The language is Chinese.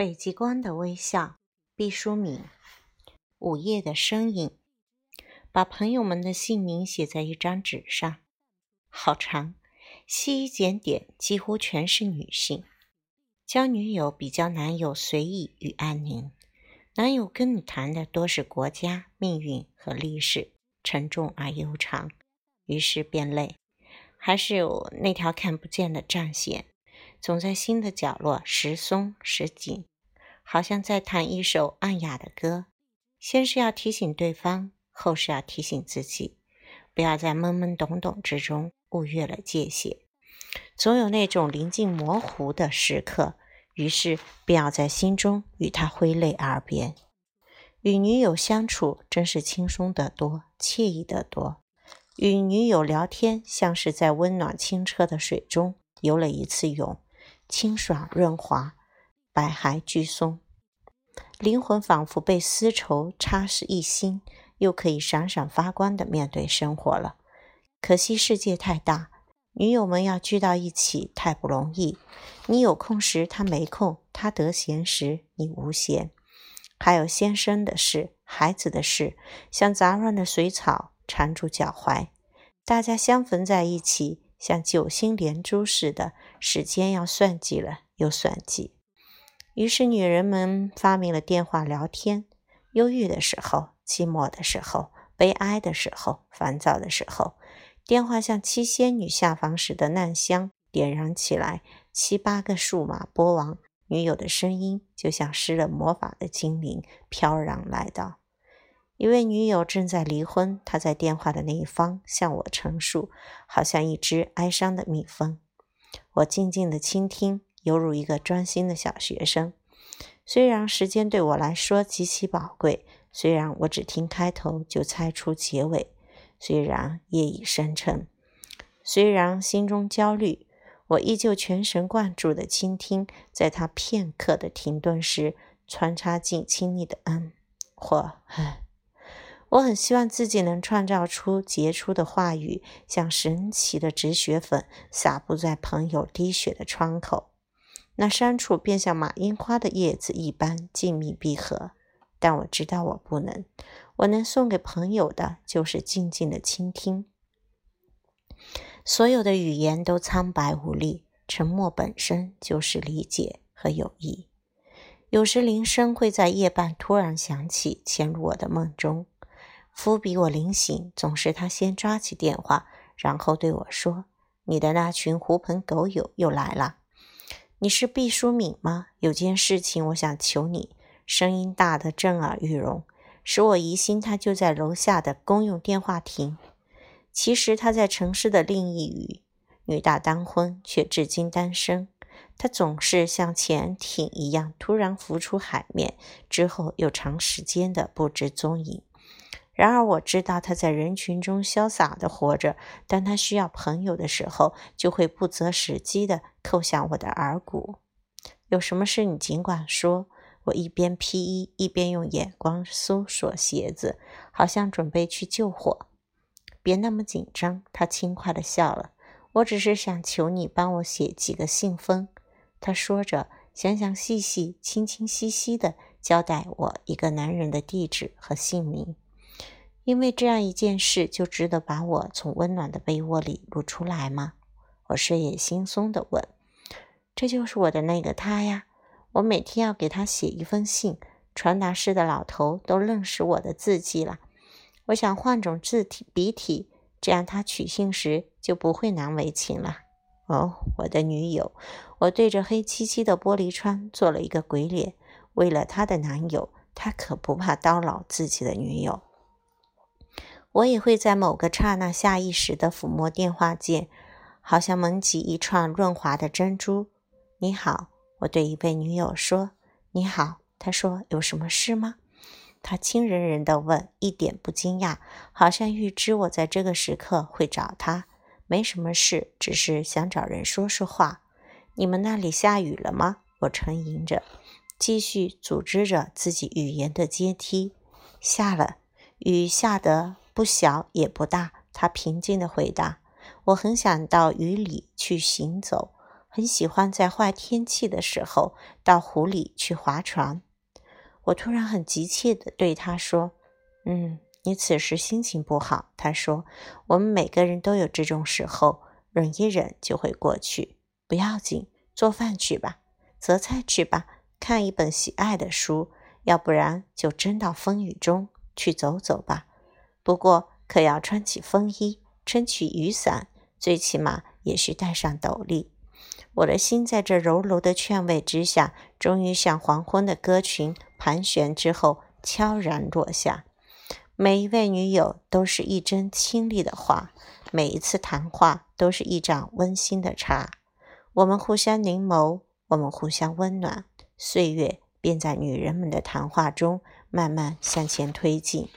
北极光的微笑，毕淑敏。午夜的身影，把朋友们的姓名写在一张纸上，好长，细一检点，几乎全是女性。交女友比较男友随意与安宁，男友跟你谈的多是国家、命运和历史，沉重而悠长，于是变累。还是有那条看不见的战线，总在心的角落时松时紧。好像在弹一首暗哑的歌，先是要提醒对方，后是要提醒自己，不要在懵懵懂懂之中误越了界限。总有那种临近模糊的时刻，于是便要在心中与他挥泪而别。与女友相处真是轻松得多，惬意得多。与女友聊天，像是在温暖清澈的水中游了一次泳，清爽润滑。百骸俱松，灵魂仿佛被丝绸插实一新，又可以闪闪发光的面对生活了。可惜世界太大，女友们要聚到一起太不容易。你有空时，他没空；他得闲时，你无闲。还有先生的事、孩子的事，像杂乱的水草缠住脚踝。大家相逢在一起，像九星连珠似的，时间要算计了又算计。于是，女人们发明了电话聊天。忧郁的时候、寂寞的时候、悲哀的时候、烦躁的时候，电话像七仙女下凡时的难香，点燃起来。七八个数码波王，女友的声音就像施了魔法的精灵，飘然来到。一位女友正在离婚，她在电话的那一方向我陈述，好像一只哀伤的蜜蜂。我静静的倾听。犹如一个专心的小学生。虽然时间对我来说极其宝贵，虽然我只听开头就猜出结尾，虽然夜已深沉，虽然心中焦虑，我依旧全神贯注地倾听。在他片刻的停顿时，穿插进亲昵的“嗯”或“唉”。我很希望自己能创造出杰出的话语，像神奇的止血粉，撒布在朋友滴血的窗口。那山处便像马樱花的叶子一般静谧闭合，但我知道我不能。我能送给朋友的，就是静静的倾听。所有的语言都苍白无力，沉默本身就是理解和友谊。有时铃声会在夜半突然响起，潜入我的梦中。夫比我灵醒，总是他先抓起电话，然后对我说：“你的那群狐朋狗友又来了。”你是毕淑敏吗？有件事情我想求你。声音大得震耳欲聋，使我疑心他就在楼下的公用电话亭。其实他在城市的另一隅，女大当婚，却至今单身。他总是像潜艇一样突然浮出海面，之后又长时间的不知踪影。然而我知道他在人群中潇洒地活着，当他需要朋友的时候，就会不择时机地扣响我的耳骨。有什么事你尽管说。我一边披衣，一边用眼光搜索鞋子，好像准备去救火。别那么紧张，他轻快地笑了。我只是想求你帮我写几个信封。他说着，详详细细、清清晰晰地交代我一个男人的地址和姓名。因为这样一件事，就值得把我从温暖的被窝里撸出来吗？我睡眼惺忪地问：“这就是我的那个他呀？我每天要给他写一封信，传达室的老头都认识我的字迹了。我想换种字体笔体，这样他取信时就不会难为情了。”哦，我的女友，我对着黑漆漆的玻璃窗做了一个鬼脸。为了她的男友，他可不怕叨扰自己的女友。我也会在某个刹那下意识地抚摸电话键，好像蒙起一串润滑的珍珠。你好，我对一位女友说。你好，她说有什么事吗？她轻人人地问，一点不惊讶，好像预知我在这个时刻会找她。没什么事，只是想找人说说话。你们那里下雨了吗？我沉吟着，继续组织着自己语言的阶梯。下了，雨下得。不小也不大，他平静地回答：“我很想到雨里去行走，很喜欢在坏天气的时候到湖里去划船。我突然很急切地对他说：“嗯，你此时心情不好。”他说：“我们每个人都有这种时候，忍一忍就会过去，不要紧。做饭去吧，择菜去吧，看一本喜爱的书，要不然就真到风雨中去走走吧。不过可要穿起风衣，撑起雨伞，最起码也需带上斗笠。”我的心在这柔柔的劝慰之下，终于像黄昏的歌群盘旋之后悄然落下。每一位女友都是一针清丽的花，每一次谈话都是一盏温馨的茶。我们互相凝眸，我们互相温暖，岁月便在女人们的谈话中慢慢向前推进。